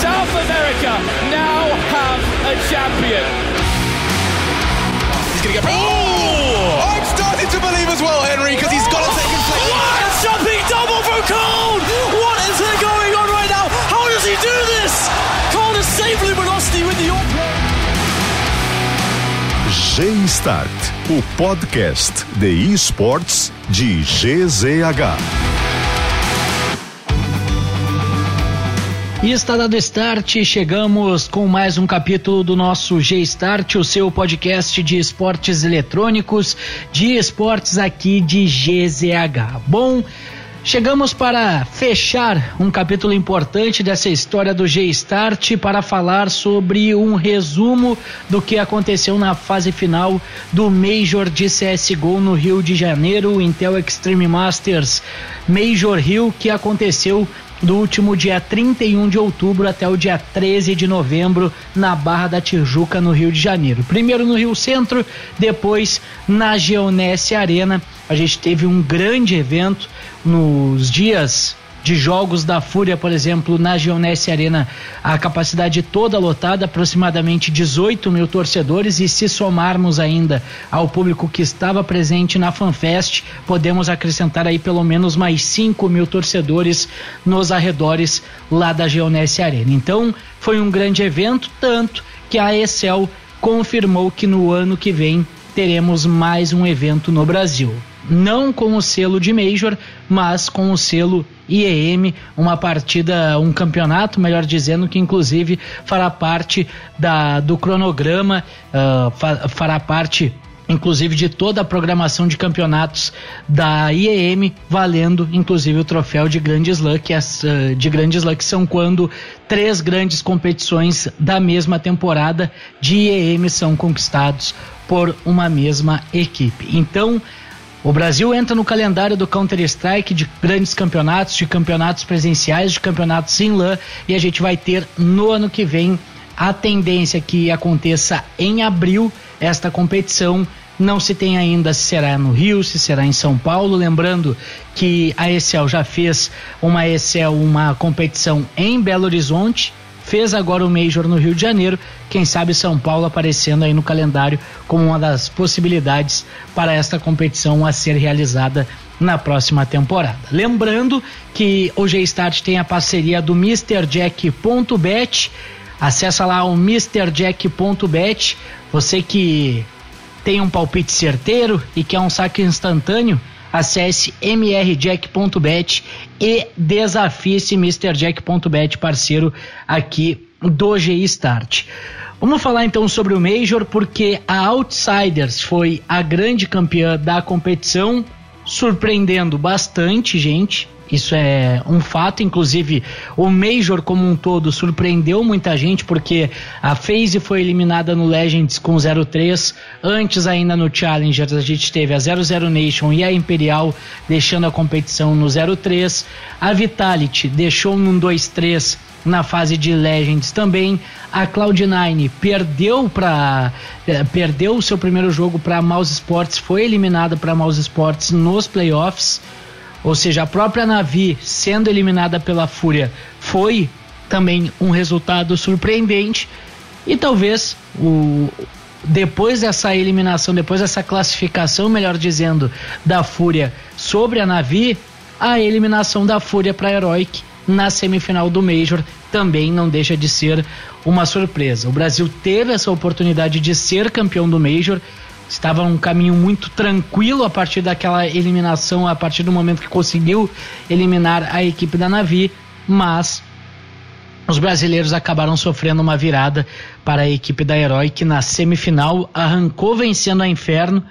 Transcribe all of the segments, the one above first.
South America now have a champion. He's going to get. Oh! I'm starting to believe as well, Henry, because he's got a second place. What a jumping double from Cole! What is going on right now? How does he do this? Cole has saved Luminosity with the open. G-Start, o podcast de esportes de GZH. E está dado start, chegamos com mais um capítulo do nosso G-Start, o seu podcast de esportes eletrônicos, de esportes aqui de GZH. Bom, Chegamos para fechar um capítulo importante dessa história do G-Start para falar sobre um resumo do que aconteceu na fase final do Major de CSGO no Rio de Janeiro, Intel Extreme Masters Major Rio, que aconteceu do último dia 31 de outubro até o dia 13 de novembro na Barra da Tijuca, no Rio de Janeiro. Primeiro no Rio Centro, depois na Geonesse Arena. A gente teve um grande evento nos dias de jogos da Fúria, por exemplo, na Geonesse Arena, a capacidade toda lotada, aproximadamente 18 mil torcedores, e se somarmos ainda ao público que estava presente na FanFest, podemos acrescentar aí pelo menos mais 5 mil torcedores nos arredores lá da Geonesse Arena. Então, foi um grande evento, tanto que a Excel confirmou que no ano que vem teremos mais um evento no Brasil não com o selo de Major, mas com o selo IEM, uma partida, um campeonato, melhor dizendo, que inclusive fará parte da, do cronograma, uh, fa, fará parte inclusive de toda a programação de campeonatos da IEM, valendo inclusive o troféu de Grand Slam, que, as, uh, de que são quando três grandes competições da mesma temporada de IEM são conquistados por uma mesma equipe. Então, o Brasil entra no calendário do Counter-Strike de grandes campeonatos, de campeonatos presenciais, de campeonatos em LAN e a gente vai ter no ano que vem a tendência que aconteça em abril esta competição. Não se tem ainda se será no Rio, se será em São Paulo. Lembrando que a ESL já fez uma ESL, uma competição em Belo Horizonte fez agora o Major no Rio de Janeiro. Quem sabe São Paulo aparecendo aí no calendário como uma das possibilidades para esta competição a ser realizada na próxima temporada. Lembrando que o G-Start tem a parceria do MrJack.bet. Acesse lá o MrJack.bet. Você que tem um palpite certeiro e quer um saque instantâneo, acesse mrjack.bet e desafie esse MrJack.bet, parceiro aqui do G Start. Vamos falar então sobre o Major, porque a Outsiders foi a grande campeã da competição, surpreendendo bastante gente. Isso é um fato, inclusive o Major como um todo surpreendeu muita gente porque a FaZe foi eliminada no Legends com 0-3, antes ainda no Challengers a gente teve a 00 Nation e a Imperial deixando a competição no 0-3, a Vitality deixou num 2-3 na fase de Legends também. A Cloud9 perdeu para eh, perdeu o seu primeiro jogo para Mouse Sports, foi eliminada para Mouse Sports nos playoffs. Ou seja, a própria Navi sendo eliminada pela Fúria foi também um resultado surpreendente e talvez o depois dessa eliminação, depois dessa classificação, melhor dizendo, da Fúria sobre a Navi, a eliminação da Fúria para Heroic na semifinal do Major também não deixa de ser uma surpresa. O Brasil teve essa oportunidade de ser campeão do Major estava um caminho muito tranquilo a partir daquela eliminação, a partir do momento que conseguiu eliminar a equipe da Navi, mas os brasileiros acabaram sofrendo uma virada para a equipe da Herói, que na semifinal arrancou vencendo a Inferno,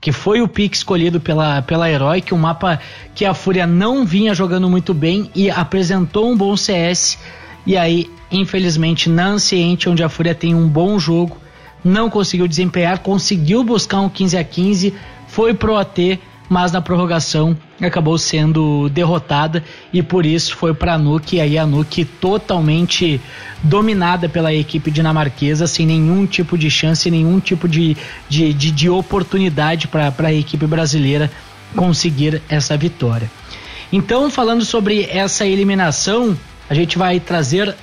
que foi o pique escolhido pela, pela Herói, que um mapa que a Fúria não vinha jogando muito bem e apresentou um bom CS. E aí, infelizmente, na Anciente, onde a Fúria tem um bom jogo, não conseguiu desempenhar, conseguiu buscar um 15 a 15, foi pro AT, mas na prorrogação acabou sendo derrotada e por isso foi para a Nuke, e aí a Nuke totalmente dominada pela equipe dinamarquesa, sem nenhum tipo de chance, nenhum tipo de, de, de, de oportunidade para a equipe brasileira conseguir essa vitória. Então, falando sobre essa eliminação, a gente vai trazer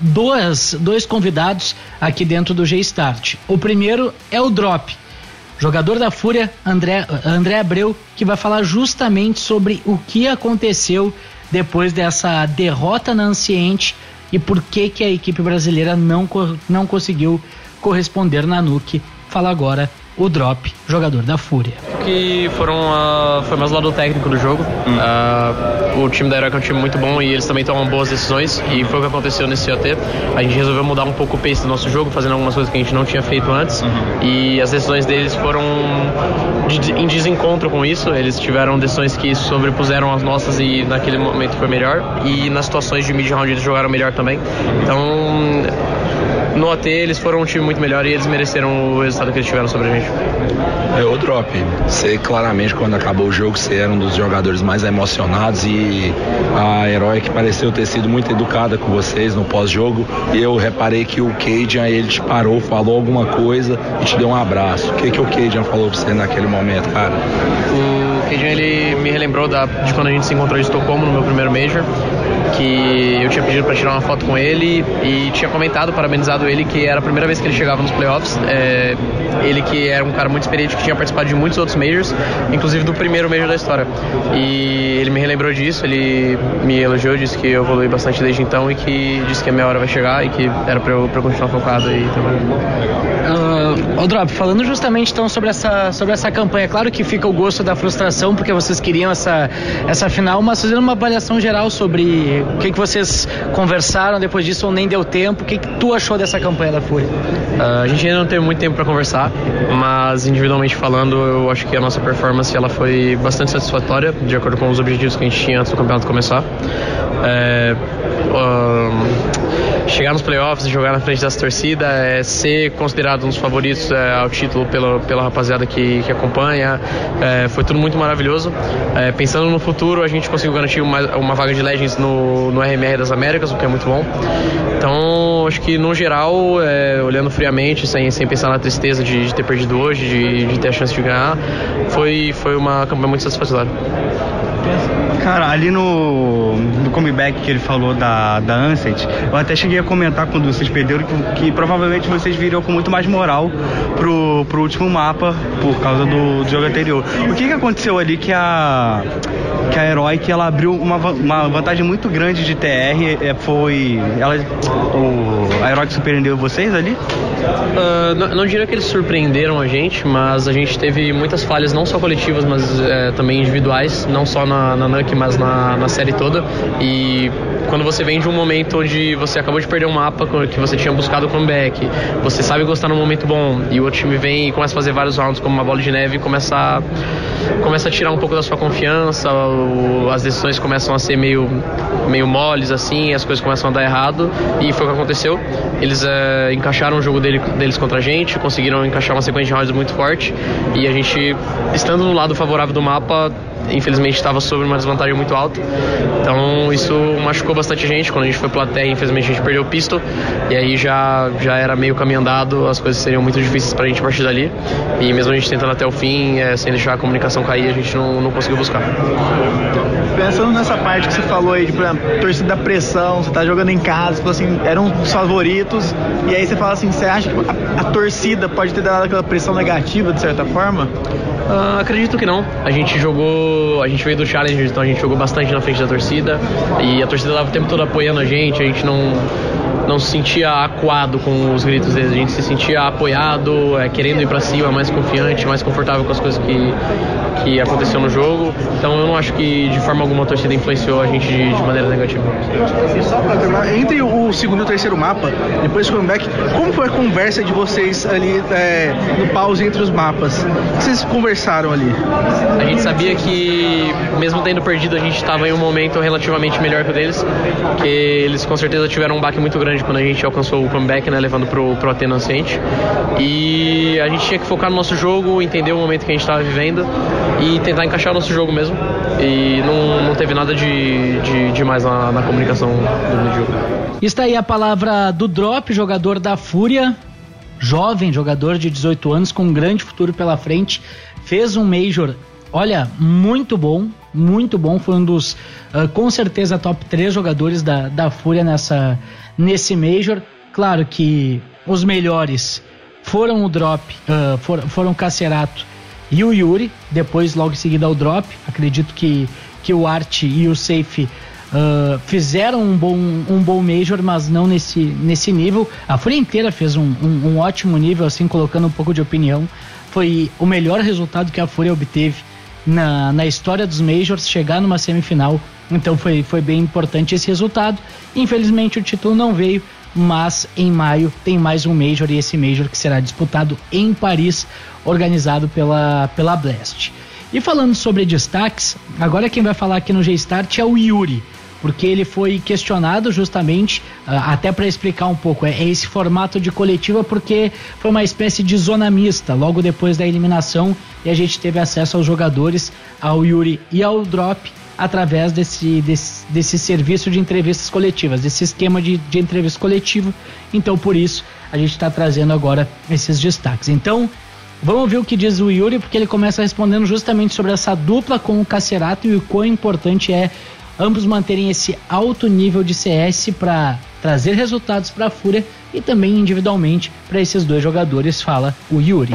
dois, dois convidados aqui dentro do G-Start. O primeiro é o Drop, jogador da Fúria, André, André Abreu, que vai falar justamente sobre o que aconteceu depois dessa derrota na Anciente e por que, que a equipe brasileira não, não conseguiu corresponder na NUC. Fala agora o Drop, jogador da Fúria. Que foram uh, foi mais o lado técnico do jogo. Hum. Uh, o time da Heroic é um time muito bom e eles também tomam boas decisões e foi o que aconteceu nesse OT. A gente resolveu mudar um pouco o pace do nosso jogo, fazendo algumas coisas que a gente não tinha feito antes uhum. e as decisões deles foram de, em desencontro com isso. Eles tiveram decisões que sobrepuseram as nossas e naquele momento foi melhor e nas situações de mid round eles jogaram melhor também. Então no AT eles foram um time muito melhor e eles mereceram o resultado que eles tiveram sobre a gente. É o drop. Você claramente quando acabou o jogo você era um dos jogadores mais emocionados e a Heroic pareceu ter sido muito educada com vocês no pós-jogo. E eu reparei que o Cajun ele te parou, falou alguma coisa e te deu um abraço. O que, que o Cajun falou pra você naquele momento, cara? O Cajun ele me relembrou da, de quando a gente se encontrou em Estocolmo no meu primeiro Major que eu tinha pedido para tirar uma foto com ele e tinha comentado, parabenizado ele, que era a primeira vez que ele chegava nos playoffs. É, ele que era um cara muito experiente, que tinha participado de muitos outros majors, inclusive do primeiro major da história. E ele me relembrou disso, ele me elogiou, disse que eu evolui bastante desde então e que disse que a minha hora vai chegar e que era para eu, eu continuar focado aí também. Uh, Drop, falando justamente então sobre essa, sobre essa campanha, claro que fica o gosto da frustração porque vocês queriam essa, essa final, mas fazendo uma avaliação geral sobre o que, que vocês conversaram depois disso ou nem deu tempo, o que, que tu achou dessa campanha da Fúria? Uh, a gente ainda não teve muito tempo para conversar, mas individualmente falando, eu acho que a nossa performance ela foi bastante satisfatória, de acordo com os objetivos que a gente tinha antes do campeonato começar. É, chegar nos playoffs e jogar na frente dessa torcida, é ser considerado um dos favoritos é, ao título pela, pela rapaziada que, que acompanha. É, foi tudo muito maravilhoso. É, pensando no futuro, a gente conseguiu garantir uma, uma vaga de Legends no, no RMR das Américas, o que é muito bom. Então, acho que no geral, é, olhando friamente, sem, sem pensar na tristeza de, de ter perdido hoje, de, de ter a chance de ganhar, foi, foi uma campanha muito satisfatória. Cara, ali no, no comeback que ele falou da, da Ansett, eu até cheguei a comentar quando vocês perderam que, que provavelmente vocês viriam com muito mais moral pro, pro último mapa por causa do, do jogo anterior. O que, que aconteceu ali que a que a Heroic ela abriu uma, uma vantagem muito grande de TR. É, foi. Ela, o, a Heroic surpreendeu vocês ali? Uh, não, não, diria que eles surpreenderam a gente, mas a gente teve muitas falhas, não só coletivas, mas é, também individuais, não só na, na Mas na, na série toda. E quando você vem de um momento onde você acabou de perder um mapa que você tinha buscado o comeback, você sabe gostar num momento bom, e o outro time vem e começa a fazer vários rounds como uma bola de neve e começa a, começa a tirar um pouco da sua confiança, o, as decisões começam a ser meio, meio moles assim, as coisas começam a dar errado, e foi o que aconteceu. Eles é, encaixaram o jogo dele, deles contra a gente, conseguiram encaixar uma sequência de rounds muito forte, e a gente, estando no lado favorável do mapa, infelizmente estava sobre uma desvantagem muito alta. Então isso machucou bastante a gente. Quando a gente foi plateia, infelizmente a gente perdeu o pisto. E aí já, já era meio caminho andado, as coisas seriam muito difíceis para a gente partir dali. E mesmo a gente tentando até o fim, é, sem deixar a comunicação cair, a gente não, não conseguiu buscar. Pensando nessa parte que você falou aí, de por exemplo, torcida da pressão, você tá jogando em casa, falou assim, eram dos favoritos, e aí você fala assim, você acha que a, a torcida pode ter dado aquela pressão negativa de certa forma? Uh, acredito que não. A gente jogou, a gente veio do Challenger, então a gente jogou bastante na frente da torcida e a torcida estava o tempo todo apoiando a gente. A gente não não se sentia acuado com os gritos deles, a gente se sentia apoiado, é, querendo ir para cima, mais confiante, mais confortável com as coisas que, que aconteceu no jogo. Então eu não acho que de forma alguma a torcida influenciou a gente de, de maneira negativa. E só pra terminar, entre o segundo e o terceiro mapa, depois do comeback, como foi a conversa de vocês ali é, no pause entre os mapas? O que vocês conversaram ali? A gente sabia que, mesmo tendo perdido, a gente estava em um momento relativamente melhor que o deles, que eles com certeza tiveram um baque muito grande quando a gente alcançou o comeback, né, levando pro, pro Atena Nascente. E a gente tinha que focar no nosso jogo, entender o momento que a gente estava vivendo e tentar encaixar o nosso jogo mesmo. E não, não teve nada de, de, de mais na, na comunicação do jogo. Está aí a palavra do Drop, jogador da Fúria, jovem jogador de 18 anos com um grande futuro pela frente, fez um Major olha, muito bom, muito bom. Foi um dos, uh, com certeza, top 3 jogadores da, da Fúria nessa, nesse Major. Claro que os melhores foram o Drop, uh, for, foram o Cacerato e o Yuri. Depois, logo em seguida, o Drop. Acredito que, que o Art e o Safe Uh, fizeram um bom, um bom Major, mas não nesse, nesse nível. A Fúria inteira fez um, um, um, ótimo nível, assim, colocando um pouco de opinião. Foi o melhor resultado que a Fúria obteve na, na história dos Majors, chegar numa semifinal. Então foi, foi bem importante esse resultado. Infelizmente o título não veio, mas em maio tem mais um Major e esse Major que será disputado em Paris, organizado pela, pela Blast. E falando sobre destaques, agora quem vai falar aqui no G-Start é o Yuri porque ele foi questionado justamente, uh, até para explicar um pouco, é, é, esse formato de coletiva, porque foi uma espécie de zona mista logo depois da eliminação e a gente teve acesso aos jogadores, ao Yuri e ao Drop, através desse, desse, desse serviço de entrevistas coletivas, desse esquema de, de entrevista coletiva. Então, por isso, a gente está trazendo agora esses destaques. Então, Vamos ver o que diz o Yuri, porque ele começa respondendo justamente sobre essa dupla com o Cacerato e o quão importante é ambos manterem esse alto nível de CS para trazer resultados para a Fúria e também individualmente para esses dois jogadores, fala o Yuri.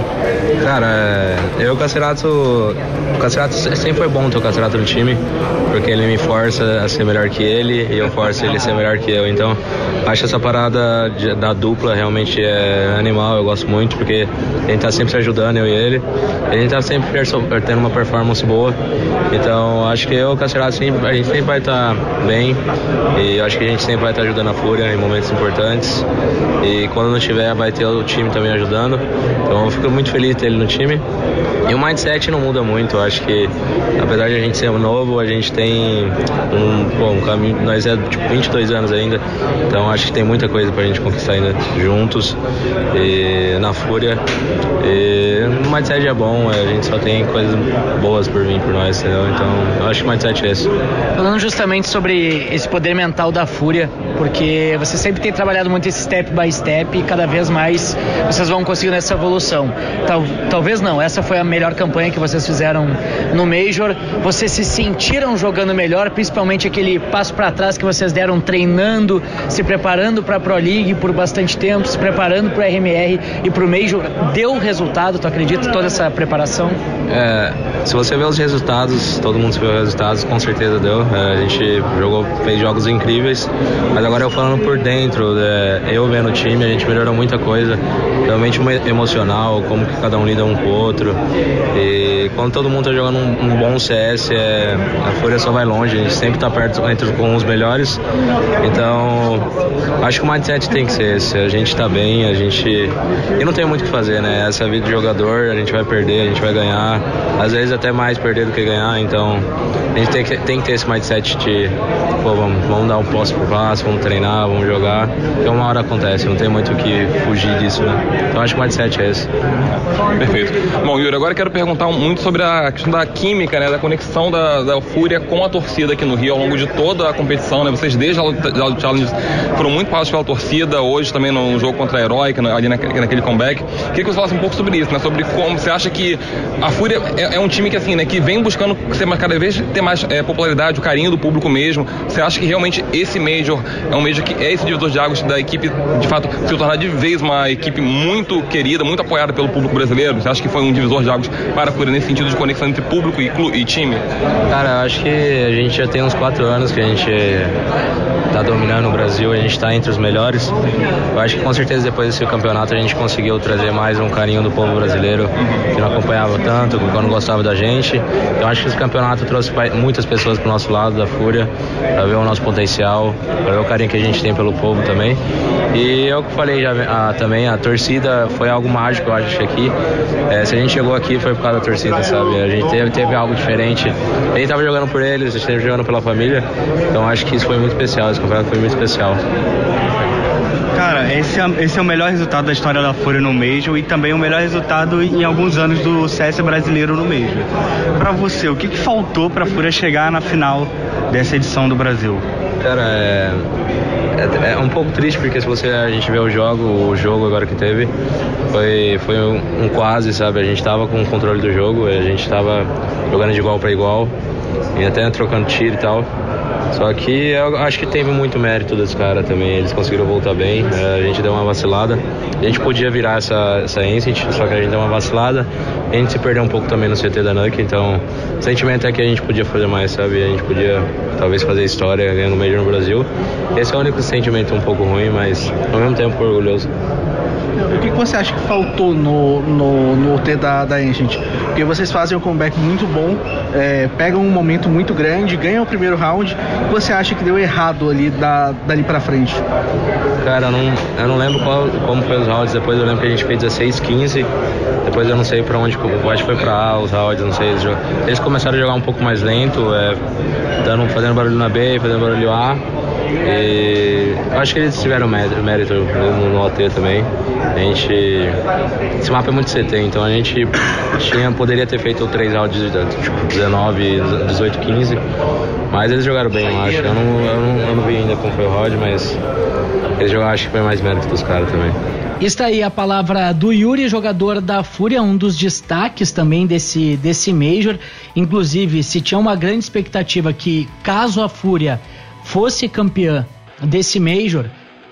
Cara, é, eu o Cacerato, o Cacerato sempre foi bom ter o Cacerato no time, porque ele me força a ser melhor que ele e eu forço ele a ser melhor que eu. Então, acho essa parada de, da dupla realmente é animal, eu gosto muito, porque a gente tá sempre se ajudando, eu e ele. A gente tá sempre tendo uma performance boa. Então, acho que eu o Cacerato, a gente sempre vai estar tá bem e acho que a gente sempre vai estar tá ajudando a Fúria em momentos importantes. E quando não tiver, vai ter o time também ajudando. Então eu fico muito feliz de ter ele no time. E o mindset não muda muito. Eu acho que, apesar de a gente ser novo, a gente tem um, bom, um caminho. Nós é tipo 22 anos ainda. Então acho que tem muita coisa pra gente conquistar ainda juntos. E na Fúria. E o mindset é bom. A gente só tem coisas boas por vir por nós, entendeu? Então eu acho que o mindset é esse. Falando justamente sobre esse poder mental da Fúria, porque você sempre tem trabalhado muito esse step by step cada vez mais vocês vão conseguindo essa evolução. Tal, talvez não, essa foi a melhor campanha que vocês fizeram no Major. Vocês se sentiram jogando melhor, principalmente aquele passo para trás que vocês deram treinando, se preparando para a Pro League por bastante tempo, se preparando para o RMR e para o Major. Deu resultado, tu acredita, toda essa preparação? É, se você vê os resultados, todo mundo vê os resultados, com certeza deu. É, a gente jogou, fez jogos incríveis, mas agora eu falando por dentro, é, eu vendo o time, a gente melhorou muita coisa, realmente emocional, como que cada um lida um com o outro. E quando todo mundo tá jogando um, um bom CS, é, a Fúria só vai longe, a gente sempre tá perto entre com os melhores. Então, acho que o mindset tem que ser esse. A gente tá bem, a gente. E não tem muito o que fazer, né? Essa é a vida de jogador, a gente vai perder, a gente vai ganhar. Às vezes até mais perder do que ganhar, então a gente tem que, tem que ter esse mindset de, pô, vamos, vamos dar um passo por passo, vamos treinar, vamos jogar, porque uma hora acontece, não tem muito o que fugir disso, né? Então acho que o mindset é esse. Perfeito. Bom, Yuri, agora quero perguntar muito sobre a questão da química, né, da conexão da, da Fúria com a torcida aqui no Rio ao longo de toda a competição, né? Vocês desde a Challenge foram muito passos pela torcida, hoje também no jogo contra a Heroic, ali naquele comeback. Queria que você falasse um pouco sobre isso, né? Sobre como você acha que a Fúria é, é um time que assim, né, que vem buscando ser cada vez ter mais é, popularidade, o carinho do público mesmo. Você acha que realmente esse Major é um Major que é esse divisor de águas da equipe, de fato, se tornar de vez uma equipe muito querida, muito apoiada pelo público brasileiro? Você acha que foi um divisor de águas para a Fúria nesse sentido de conexão entre público e, e time? Cara, acho que a gente já tem uns quatro anos que a gente está dominando o Brasil, a gente está entre os melhores. Eu acho que com certeza depois desse campeonato a gente conseguiu trazer mais um carinho do povo brasileiro que não acompanhava tanto, que não gostava da gente. Então acho que esse campeonato trouxe muitas pessoas para o nosso lado da Fúria, para ver o nosso potencial, para ver o carinho que a gente tem pelo povo também. E eu que falei já ah, também, a torcida foi algo mágico, eu acho, aqui. É, se a gente chegou aqui foi por causa da torcida, sabe? A gente teve, teve algo diferente. A gente estava jogando por eles, a gente estava jogando pela família. Então acho que isso foi muito especial, esse campeonato foi muito especial. Cara, esse é, esse é o melhor resultado da história da Fúria no Major e também o melhor resultado em alguns anos do CS brasileiro no Major. Para você, o que, que faltou para a Fúria chegar na final dessa edição do Brasil? Cara, é é, é, um pouco triste porque se você a gente vê o jogo, o jogo agora que teve, foi, foi um, um quase, sabe? A gente tava com o controle do jogo, a gente tava jogando de igual para igual e até trocando tiro e tal. Só que eu acho que teve muito mérito dos caras também, eles conseguiram voltar bem, é, a gente deu uma vacilada. A gente podia virar essa, essa Ancient, só que a gente deu uma vacilada. A gente se perdeu um pouco também no CT da NUC, então o sentimento é que a gente podia fazer mais, sabe? A gente podia talvez fazer história ganhando Major no Brasil. Esse é o único sentimento um pouco ruim, mas ao mesmo tempo orgulhoso. O que, você acha que faltou no, no, no OT da, da Ancient? Porque vocês fazem um comeback muito bom, é, pegam um momento muito grande, ganham o primeiro round. O que você acha que deu errado ali da, dali pra frente? Cara, eu não, eu não lembro qual, como foi os rounds. Depois eu lembro que a gente fez 16, 15. Depois eu não sei pra onde, acho que foi pra A os rounds, não sei. Eles, eles começaram a jogar um pouco mais lento, é, dando, fazendo barulho na B, fazendo barulho A. E acho que eles tiveram mérito no, no OT também. A gente. Esse mapa é muito CT, então a gente tinha, poderia ter feito três áudios tipo 19, 18, 15. Mas eles jogaram bem, eu acho. Eu não, eu não, eu não vi ainda como foi o Rod, mas eles jogaram, acho que foi mais mérito dos caras também. Está aí a palavra do Yuri, jogador da Fúria, um dos destaques também desse, desse Major. Inclusive, se tinha uma grande expectativa que, caso a Fúria fosse campeã desse Major,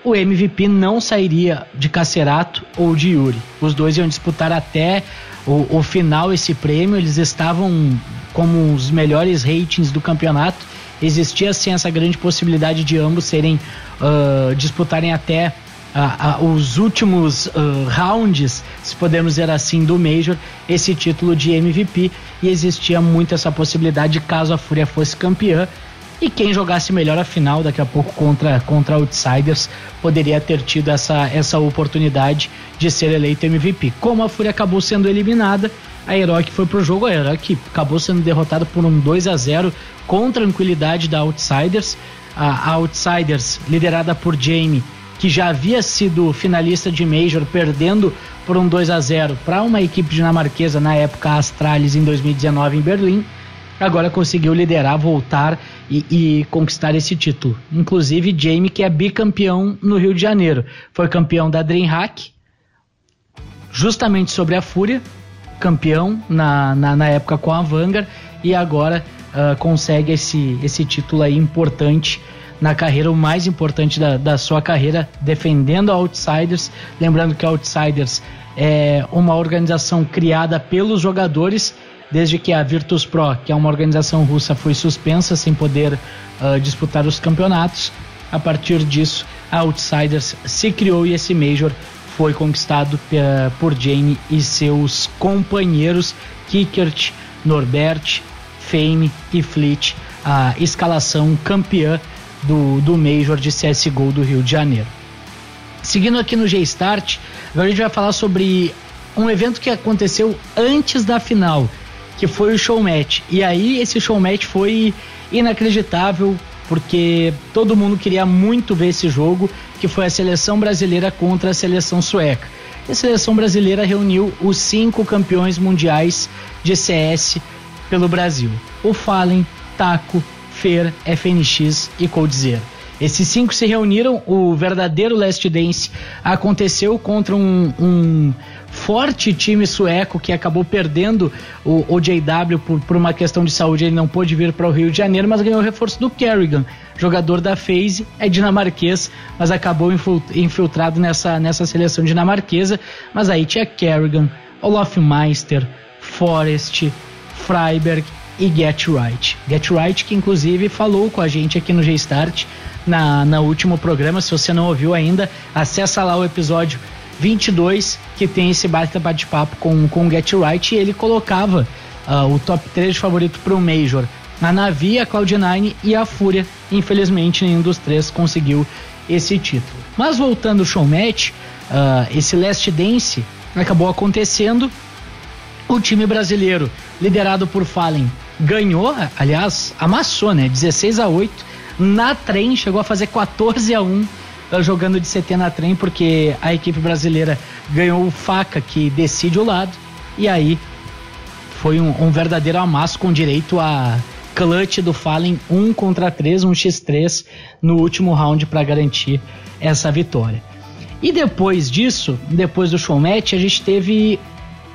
o MVP não sairia de Cacerato ou de Yuri. Os dois iam disputar até o, o final esse prêmio. Eles estavam como os melhores ratings do campeonato. Existia sim essa grande possibilidade de ambos serem uh, disputarem até uh, uh, os últimos rounds, se podemos dizer assim, do Major, esse título de MVP. E existia muito essa possibilidade caso a Fúria fosse campeã. E quem jogasse melhor a final daqui a pouco contra, contra Outsiders poderia ter tido essa, essa oportunidade de ser eleito MVP. Como a Fúria acabou sendo eliminada, a Heroic foi pro jogo, a Heroic acabou sendo derrotada por um 2 a 0 com tranquilidade da Outsiders. A, a Outsiders, liderada por Jamie, que já havia sido finalista de Major, perdendo por um 2 a 0 para uma equipe dinamarquesa na época Astralis em 2019 em Berlim, agora conseguiu liderar, voltar e, e, conquistar esse título. Inclusive, Jamie, que é bicampeão no Rio de Janeiro, foi campeão da DreamHack, justamente sobre a Fúria, campeão na, na, na época com a Vanguard, e agora uh, consegue esse, esse título aí importante na carreira, o mais importante da, da sua carreira, defendendo a Outsiders. Lembrando que a Outsiders é uma organização criada pelos jogadores desde que a Virtus Pro, que é uma organização russa, foi suspensa sem poder uh, disputar os campeonatos. A partir disso, a Outsiders se criou e esse Major foi conquistado por Jamie e seus companheiros Kickert, Norbert, Fame e Fleet, a escalação campeã do, do Major de CSGO do Rio de Janeiro. Seguindo aqui no G-Start, agora a gente vai falar sobre um evento que aconteceu antes da final, que foi o showmatch. E aí esse showmatch foi inacreditável, porque todo mundo queria muito ver esse jogo, que foi a seleção brasileira contra a seleção sueca. E a seleção brasileira reuniu os cinco campeões mundiais de CS pelo Brasil: o Fallen, Taco, Fer, FNX e Coldzera. Esses cinco se reuniram, o verdadeiro Last Dance aconteceu contra um, um forte time sueco que acabou perdendo o, o JW por, por uma questão de saúde. Ele não pôde vir para o Rio de Janeiro, mas ganhou o reforço do Kerrigan, jogador da FaZe, é dinamarquês, mas acabou infiltrado nessa, nessa seleção dinamarquesa. Mas aí tinha Kerrigan, Olaf Meister, Forrest, Freiberg e Get Right. Get Right que inclusive falou com a gente aqui no G-Start na, na último programa. Se você não ouviu ainda, acessa lá o episódio 22, que tem esse bate-papo com, com o Get Right, e ele colocava uh, o top 3 de favorito para o Major. A Navi, a Cloud9 e a Fúria. Infelizmente, nenhum dos três conseguiu esse título. Mas voltando ao showmatch, uh, esse Last Dance acabou acontecendo. O time brasileiro, liderado por Fallen, ganhou, aliás, amassou, né? 16 a 8 na trem, chegou a fazer 14 a 1 jogando de CT na trem, porque a equipe brasileira ganhou o faca que decide o lado, e aí foi um, um verdadeiro amasso com direito a clutch do Fallen 1 contra 3, um x3 no último round para garantir essa vitória. E depois disso, depois do show match, a gente teve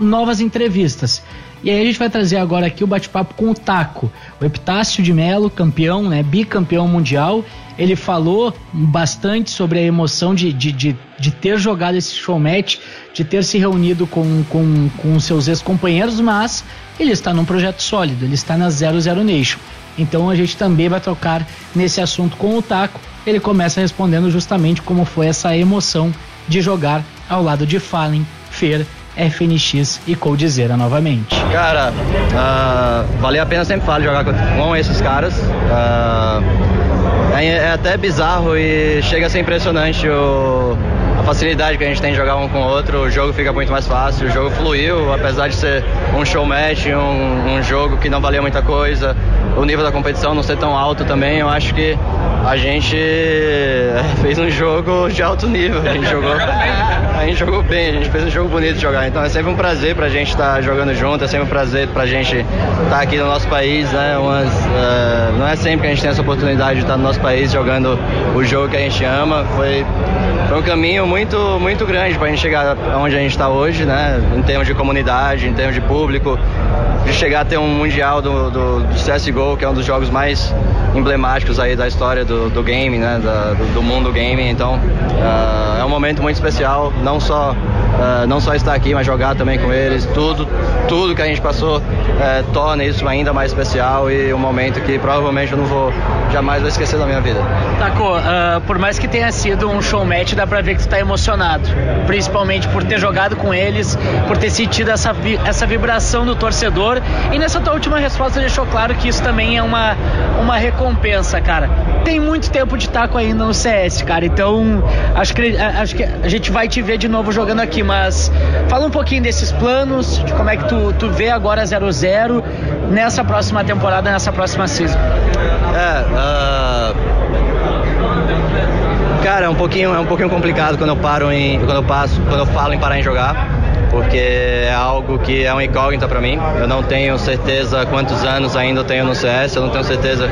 novas entrevistas. E aí a gente vai trazer agora aqui o bate-papo com o Taco, o Epitácio de Melo, campeão, né, bicampeão mundial. Ele falou bastante sobre a emoção de, de, de, de ter jogado esse show match, de ter se reunido com, com, com seus ex-companheiros, mas ele está num projeto sólido, ele está na 00 Nation. Então a gente também vai trocar nesse assunto com o Taco. Ele começa respondendo justamente como foi essa emoção de jogar ao lado de Fallen, Fer, FNX e Coldzera novamente. Cara, uh, valeu a pena sempre falar jogar com esses caras. Uh, é, é, até bizarro e chega a ser impressionante o, facilidade que a gente tem de jogar um com o outro. O jogo fica muito mais fácil, o jogo fluiu, apesar de ser um show match, um, um jogo que não valia muita coisa. O nível da competição não ser tão alto também, eu acho que a gente fez um jogo de alto nível. A gente jogou, a gente jogou bem, a gente fez um jogo bonito de jogar. Então é sempre um prazer pra gente estar tá jogando junto, é sempre um prazer pra gente estar tá aqui no nosso país, né? Umas, uh, não é sempre que a gente tem essa oportunidade de estar no nosso país jogando o jogo que a gente ama. Foi, foi um caminho muito, muito grande pra gente chegar onde a gente está hoje, né? Em termos de comunidade, em termos de público, de chegar a ter um mundial do, do, do CSGO, que é um dos jogos mais emblemáticos aí da história do, do game, né, da, do, do, mundo game. Então uh, é um momento muito especial, não só uh, não só estar aqui, mas jogar também com eles. Tudo, tudo que a gente passou uh, torna isso ainda mais especial e um momento que provavelmente eu não vou jamais vou esquecer da minha vida. Taco, por mais que tenha sido um show match, dá pra ver que tu tá emocionado, principalmente por ter jogado com eles, por ter sentido essa, essa vibração do torcedor. E nessa tua última resposta deixou claro que isso também é uma, uma recompensa, cara. Tem muito tempo de taco ainda no CS, cara. Então, acho que, acho que a gente vai te ver de novo jogando aqui. Mas fala um pouquinho desses planos, de como é que tu, tu vê agora 0-0 nessa próxima temporada, nessa próxima season. É, uh... Cara, é um pouquinho, é um pouquinho complicado quando eu paro em, quando eu passo, quando eu falo em parar em jogar porque é algo que é uma incógnita para mim. Eu não tenho certeza quantos anos ainda eu tenho no CS, eu não tenho certeza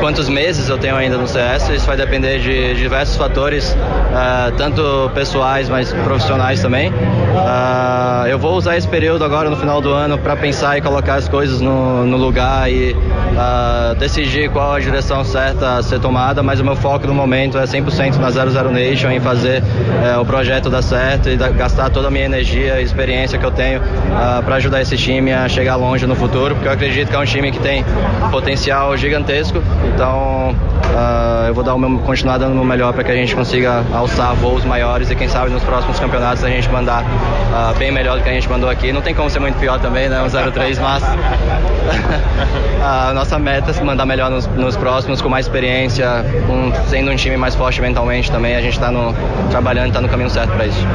quantos meses eu tenho ainda no CS. Isso vai depender de diversos fatores, uh, tanto pessoais, mas profissionais também. Uh, eu vou usar esse período agora no final do ano para pensar e colocar as coisas no, no lugar e uh, decidir qual a direção certa a ser tomada, mas o meu foco no momento é 100% na 00 Nation, em fazer uh, o projeto dar certo e da, gastar toda a minha energia e experiência que eu tenho uh, para ajudar esse time a chegar longe no futuro, porque eu acredito que é um time que tem potencial gigantesco, então Uh, eu vou dar o meu, continuar dando o meu melhor para que a gente consiga alçar voos maiores e quem sabe nos próximos campeonatos a gente mandar uh, bem melhor do que a gente mandou aqui. Não tem como ser muito pior também, né? Um 0-3, mas a nossa meta é mandar melhor nos, nos próximos, com mais experiência, sendo um time mais forte mentalmente também. A gente está trabalhando está no caminho certo para isso.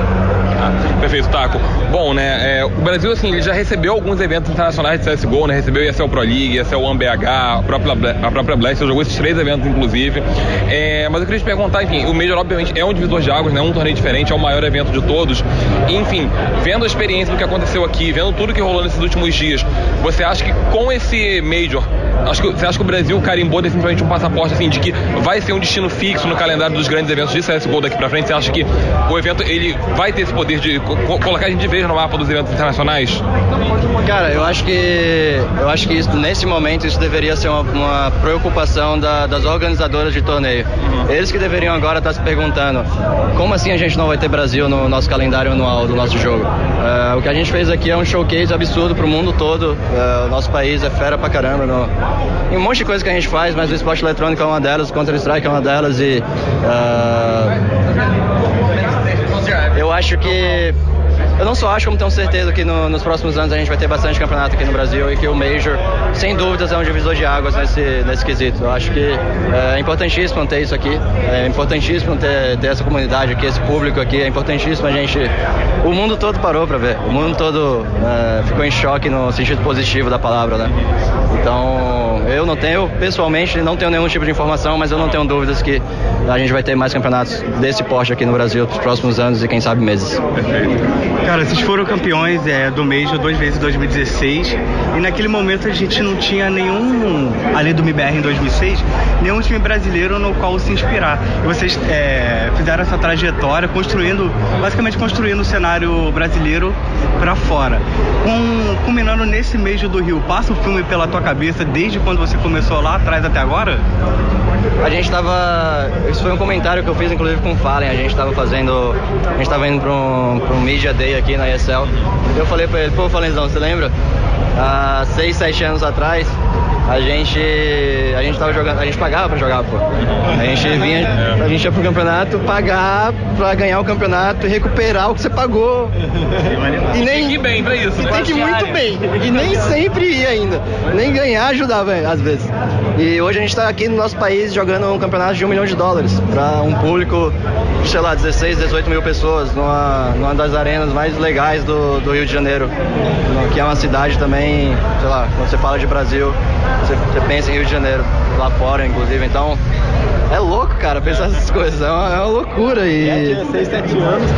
Perfeito, Taco. Bom, né, é, o Brasil, assim, ele já recebeu alguns eventos internacionais de CSGO, né? Recebeu ESL Pro League, ESL One BH, a própria, a própria Blast, jogou esses três eventos, inclusive. É, mas eu queria te perguntar, enfim, o Major, obviamente, é um divisor de águas, né? Um torneio diferente, é o maior evento de todos. Enfim, vendo a experiência do que aconteceu aqui, vendo tudo que rolou nesses últimos dias, você acha que com esse Major, acho que, você acha que o Brasil carimbou definitivamente um passaporte, assim, de que vai ser um destino fixo no calendário dos grandes eventos de CSGO daqui pra frente? Você acha que o evento, ele vai ter esse poder de colocar a gente de vez no mapa dos eventos internacionais? Cara, eu acho que eu acho que isso, nesse momento isso deveria ser uma, uma preocupação da, das organizadoras de torneio. Uhum. Eles que deveriam agora estar se perguntando como assim a gente não vai ter Brasil no nosso calendário anual do nosso jogo. Uh, o que a gente fez aqui é um showcase absurdo para o mundo todo. Uh, o nosso país é fera pra caramba. No, em um monte de coisa que a gente faz, mas o esporte eletrônico é uma delas, o Counter Strike é uma delas e uh, acho que eu não só acho, como tenho certeza que no, nos próximos anos a gente vai ter bastante campeonato aqui no Brasil e que o Major, sem dúvidas, é um divisor de águas nesse, nesse quesito. Eu acho que é importantíssimo ter isso aqui, é importantíssimo ter, ter essa comunidade aqui, esse público aqui, é importantíssimo a gente. O mundo todo parou para ver, o mundo todo é, ficou em choque no sentido positivo da palavra, né? Então, eu não tenho, pessoalmente, não tenho nenhum tipo de informação, mas eu não tenho dúvidas que a gente vai ter mais campeonatos desse porte aqui no Brasil nos próximos anos e quem sabe meses. Perfeito. Cara, vocês foram campeões é, do Major duas vezes em 2016 e naquele momento a gente não tinha nenhum, além do MBR em 2006, nenhum time brasileiro no qual se inspirar. E vocês é, fizeram essa trajetória construindo, basicamente construindo o cenário brasileiro para fora. Com, culminando nesse Major do Rio, passa o filme pela tua cabeça desde quando você começou lá atrás até agora? A gente tava. Isso foi um comentário que eu fiz inclusive com o Fallen. A gente tava fazendo. A gente tava indo pra um, pra um Media Day aqui na ESL. Eu falei pra ele, pô, Falenzão, você lembra? Há seis, sete anos atrás, a gente a gente tava jogando, a gente pagava pra jogar, pô. A gente vinha, a gente ia pro campeonato pagar pra ganhar o campeonato e recuperar o que você pagou. E nem Tem que ir bem pra isso. e tem que ir muito bem. E nem sempre ir ainda. Nem ganhar ajudava às vezes. E hoje a gente tá aqui no nosso país jogando um campeonato de um milhão de dólares pra um público sei lá, 16, 18 mil pessoas numa, numa das arenas mais legais do, do Rio de Janeiro. Que é uma cidade também, sei lá, quando você fala de Brasil, você, pensa em Rio de Janeiro, lá fora inclusive. Então é louco, cara, pensar essas coisas. É uma, é uma loucura. E. 6, 7 anos,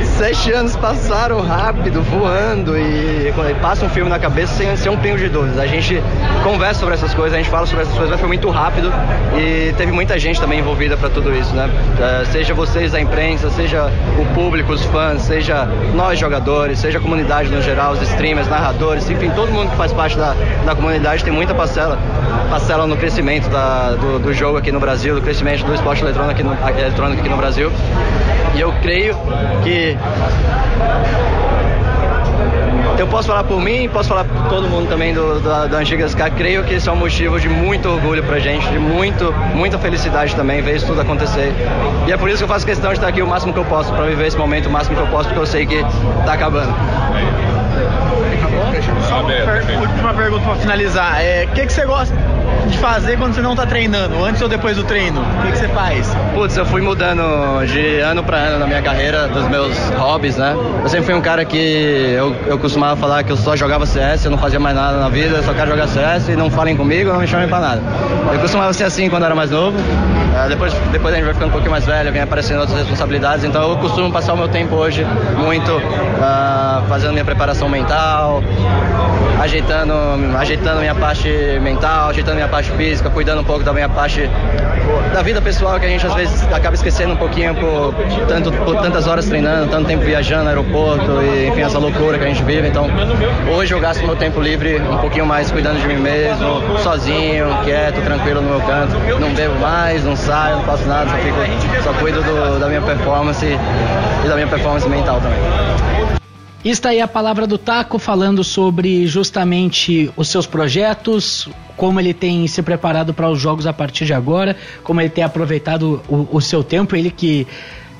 E sete anos passaram rápido, voando, e, passa um filme na cabeça sem ser um pingo de dúvidas. A gente conversa sobre essas coisas, a gente fala sobre essas coisas, mas foi muito rápido e teve muita gente também envolvida para tudo isso, né? Eh, Seja vocês da imprensa, seja o público, os fãs, seja nós jogadores, seja a comunidade no geral, os streamers, narradores, enfim, todo mundo que faz parte da, da comunidade tem muita parcela, parcela no crescimento da- do, do jogo aqui no Brasil, do crescimento do esporte eletrônico aqui no, eletrônico aqui no Brasil. E eu creio que eu posso falar por mim, posso falar por todo mundo também do, da, da Antiga SK. Creio que isso é um motivo de muito orgulho pra gente, de muito, muita felicidade também ver isso tudo acontecer. E é por isso que eu faço questão de estar aqui o máximo que eu posso, pra viver esse momento o máximo que eu posso, porque eu sei que tá acabando. Só uma per- última pergunta pra finalizar. É, O que, que você gosta de fazer quando você não tá treinando? Antes ou depois do treino? O que, que você faz? Putz, eu fui mudando de ano pra ano na minha carreira, dos meus hobbies, né? Eu sempre fui um cara que eu, eu costumava falar que eu só jogava CS, eu não fazia mais nada na vida, eu só quero jogar CS e não falem comigo, não me chamem pra nada. Eu costumava ser assim quando era mais novo. Eh, depois, depois a gente vai ficando um pouquinho mais velho, vem aparecendo outras responsabilidades, então eu costumo passar o meu tempo hoje muito ah, fazendo minha preparação mental, ajeitando, ajeitando minha parte mental, ajeitando minha parte física, cuidando um pouco da minha parte da vida pessoal que a gente às vezes acaba esquecendo um pouquinho por, tanto, por tantas horas treinando, tanto tempo viajando no aeroporto e enfim, essa loucura que a gente vive. Então, hoje eu gasto meu tempo livre um pouquinho mais cuidando de mim mesmo, sozinho, quieto, tranquilo no meu canto. Não bebo mais, não saio, não faço nada, só, fico, só cuido do- da minha performance e da minha performance mental também. Está aí a palavra do Taco falando sobre justamente os seus projetos, como ele tem se preparado para os jogos a partir de agora, como ele tem aproveitado o, o seu tempo, ele que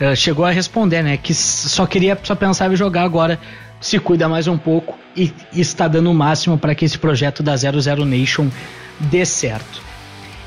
eh, chegou a responder, né, que só queria só pensava em jogar agora, se cuida mais um pouco e, e está dando o máximo para que esse projeto da 00 Nation dê certo.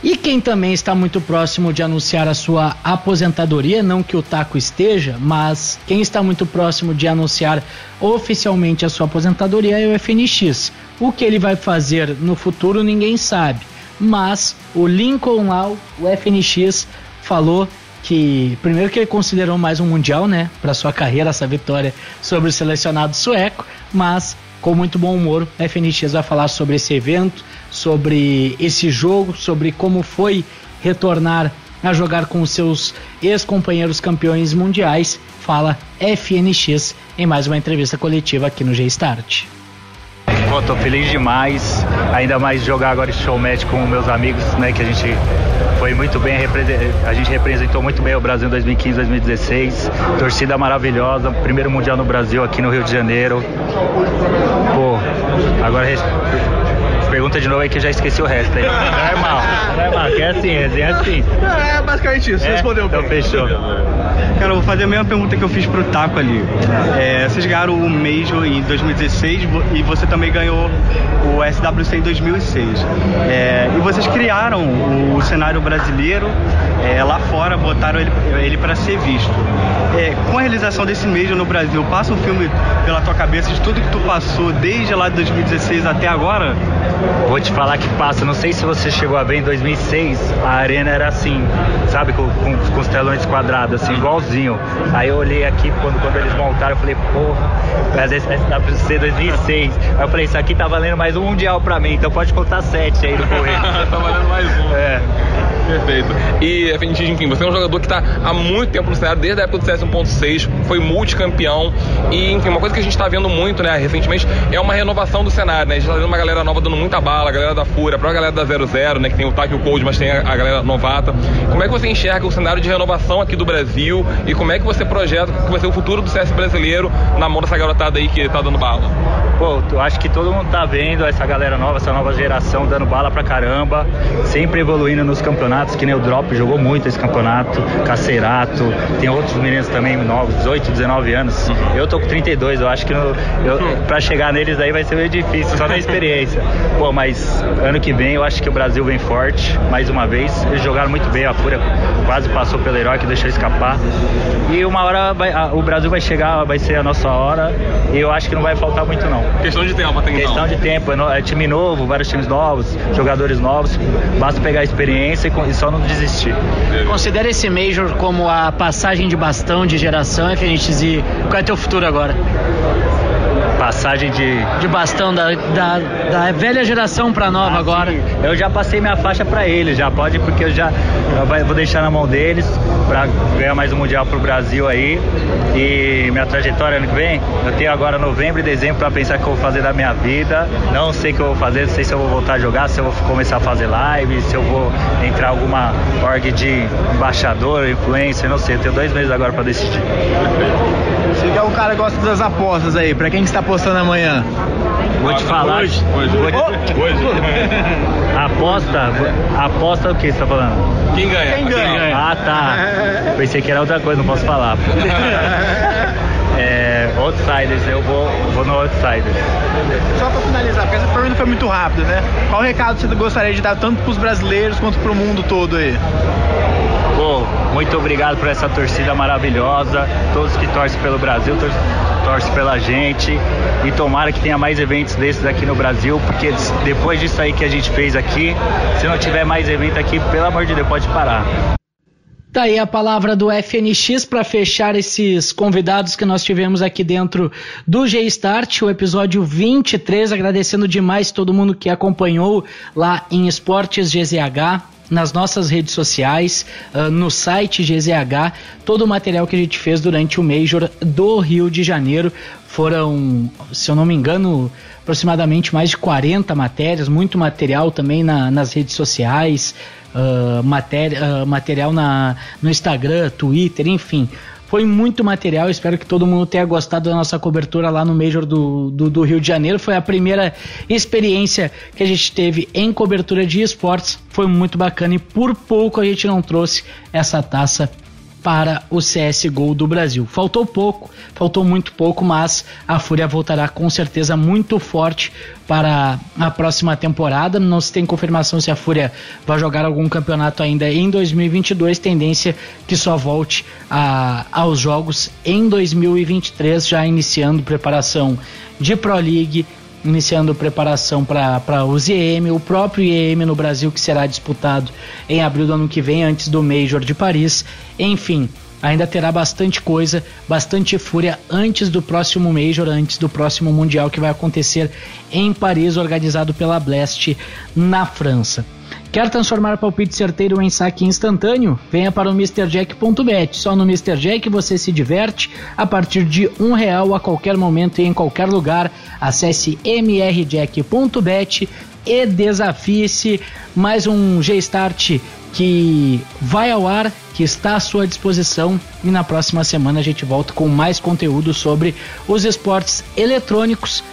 E quem também está muito próximo de anunciar a sua aposentadoria, não que o Taco esteja, mas quem está muito próximo de anunciar oficialmente a sua aposentadoria é o FNX. O que ele vai fazer no futuro ninguém sabe, mas o Lincoln Lau, o FNX, falou que primeiro que ele considerou mais um mundial, né, para sua carreira essa vitória sobre o selecionado sueco, mas com muito bom humor, a FNX vai falar sobre esse evento, sobre esse jogo, sobre como foi retornar a jogar com seus ex-companheiros campeões mundiais. Fala FNX em mais uma entrevista coletiva aqui no G-Start. Pô, tô feliz demais, ainda mais jogar agora esse showmatch com meus amigos, né, que a gente foi muito bem, a gente representou muito bem o Brasil em 2015, 2016, torcida maravilhosa, primeiro mundial no Brasil aqui no Rio de Janeiro. Pô, agora pergunta de novo aí que eu já esqueci o resto aí. Normal, normal, que é assim, resenha é assim. É basicamente isso, É? respondeu Então bem. fechou. Cara, eu vou fazer a mesma pergunta que eu fiz pro Taco ali. É, vocês ganharam o Major em 2016 vo- e você também ganhou o SWC em 2006. É, e vocês criaram o cenário brasileiro é, lá fora, botaram ele, ele para ser visto. É, com a realização desse Major no Brasil, passa um filme pela tua cabeça de tudo que tu passou desde lá de 2016 até agora? Vou te falar que passa. Não sei se você chegou a ver em 2006, a arena era assim, sabe, com, com, com os telões quadrados, assim, igualzinho. Aí eu olhei aqui quando, quando eles montaram, eu falei, porra, mas esse dá pra ser 2006. Aí eu falei, isso aqui tá valendo mais um mundial pra mim, então pode contar sete aí no correio. tá valendo mais um. É. Perfeito. E, enfim, você é um jogador que está há muito tempo no cenário, desde a época do CS 1.6, foi multicampeão. E, enfim, uma coisa que a gente está vendo muito, né, recentemente, é uma renovação do cenário, né? A gente está vendo uma galera nova dando muita bala, a galera da Fúria, a própria galera da 00, né, que tem o TAC e o Cold, mas tem a, a galera novata. Como é que você enxerga o cenário de renovação aqui do Brasil e como é que você projeta que vai ser o futuro do CS brasileiro na mão dessa garotada aí que está dando bala? Pô, eu acho que todo mundo tá vendo essa galera nova, essa nova geração dando bala pra caramba, sempre evoluindo nos campeonatos, que nem o Drop jogou muito esse campeonato, Cacerato, tem outros meninos também novos, 18, 19 anos. Eu tô com 32, eu acho que no, eu, pra chegar neles aí vai ser meio difícil, só na experiência. Pô, mas ano que vem eu acho que o Brasil vem forte, mais uma vez. Eles jogaram muito bem, a Fúria quase passou pelo herói que deixou escapar. E uma hora vai, a, o Brasil vai chegar, vai ser a nossa hora, e eu acho que não vai faltar muito não. Questão de tempo até então. Questão de tempo, é, no, é time novo, vários times novos, jogadores novos, basta pegar a experiência e, e só não desistir. Considera esse Major como a passagem de bastão de geração, FNX, e qual é teu futuro agora? Passagem de. De bastão da, da, da velha geração pra nova Ah, agora. sim. Eu já passei minha faixa pra eles, já pode, porque eu já eu vou deixar na mão deles pra ganhar mais um Mundial pro Brasil aí. E minha trajetória ano que vem, eu tenho agora novembro e dezembro pra pensar o que eu vou fazer da minha vida. Não sei o que eu vou fazer, não sei se eu vou voltar a jogar, se eu vou começar a fazer live, se eu vou entrar em alguma org de embaixador, influencer, não sei. Eu tenho dois meses agora pra decidir. Você que é o cara que gosta das apostas aí, pra quem que está apostando amanhã? Vou te falar. Hoje, hoje, Vou- hoje. Aposta, aposta o que você tá falando? Quem ganha? Quem ganha? Ah, tá. Pensei que era outra coisa, não posso falar. É, outsiders, eu vou, vou no Outsiders. Só pra finalizar, porque essa pergunta foi muito rápida, né? Qual recado você gostaria de dar tanto pros brasileiros quanto pro mundo todo aí? Pô, muito obrigado por essa torcida maravilhosa, todos que torcem pelo Brasil, tor torcem pela gente e tomara que tenha mais eventos desses aqui no Brasil, porque depois disso aí que a gente fez aqui, se não tiver mais evento aqui, pelo amor de Deus, pode parar. Tá aí a palavra do FNX para fechar esses convidados que nós tivemos aqui dentro do G-Start, o episódio 23. Agradecendo demais todo mundo que acompanhou lá em Esportes GZH, nas nossas redes sociais, ah, no site GZH, todo o material que a gente fez durante o Major do Rio de Janeiro. Foram, se eu não me engano, aproximadamente mais de 40 matérias, muito material também na- nas redes sociais, ah, matéria, ah, material na, no Instagram, Twitter, enfim. Foi muito material, espero que todo mundo tenha gostado da nossa cobertura lá no Major do, do, do Rio de Janeiro. Foi a primeira experiência que a gente teve em cobertura de esportes. Foi muito bacana e por pouco a gente não trouxe essa taça para o CSGO do Brasil. Faltou pouco, faltou muito pouco, mas a Fúria voltará com certeza muito forte para a próxima temporada. Não se tem confirmação se a Fúria vai jogar algum campeonato ainda em 2022, tendência que só volte a- aos jogos em 2023, já iniciando preparação de Pro League, iniciando preparação para os IEM, o próprio IEM no Brasil que será disputado em abril do ano que vem, antes do Major de Paris. Enfim, ainda terá bastante coisa, bastante fúria antes do próximo Major, antes do próximo Mundial que vai acontecer em Paris, organizado pela Blast na França. Quer transformar palpite certeiro em saque instantâneo? Venha para o MrJack.bet. Só no Mr. Jack você se diverte a partir de um real a qualquer momento e em qualquer lugar. Acesse mrjack.bet e desafie-se. Mais um G-Start que vai ao ar, que está à sua disposição. E na próxima semana a gente volta com mais conteúdo sobre os esportes eletrônicos.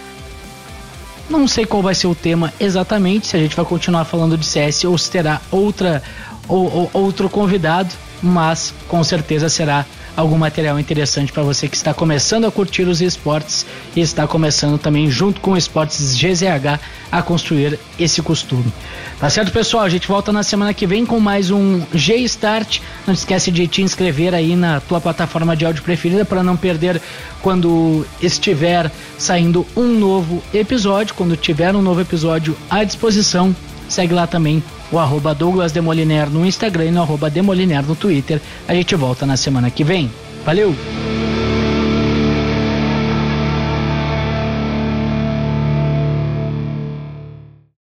Não sei qual vai ser o tema exatamente, se a gente vai continuar falando de CS ou se terá outra ou, ou- outro convidado, mas com certeza será algum material interessante para você que está começando a curtir os esportes e está começando também junto com o Esportes GZH a construir esse costume. Tá certo, pessoal? A gente volta na semana que vem com mais um G-Start. Não esquece de te inscrever aí na tua plataforma de áudio preferida para não perder quando estiver saindo um novo episódio, quando tiver um novo episódio à disposição. Segue lá também o arroba Douglas Demoliner no Instagram e no arroba Demoliner no Twitter. A gente volta na semana que vem. Valeu!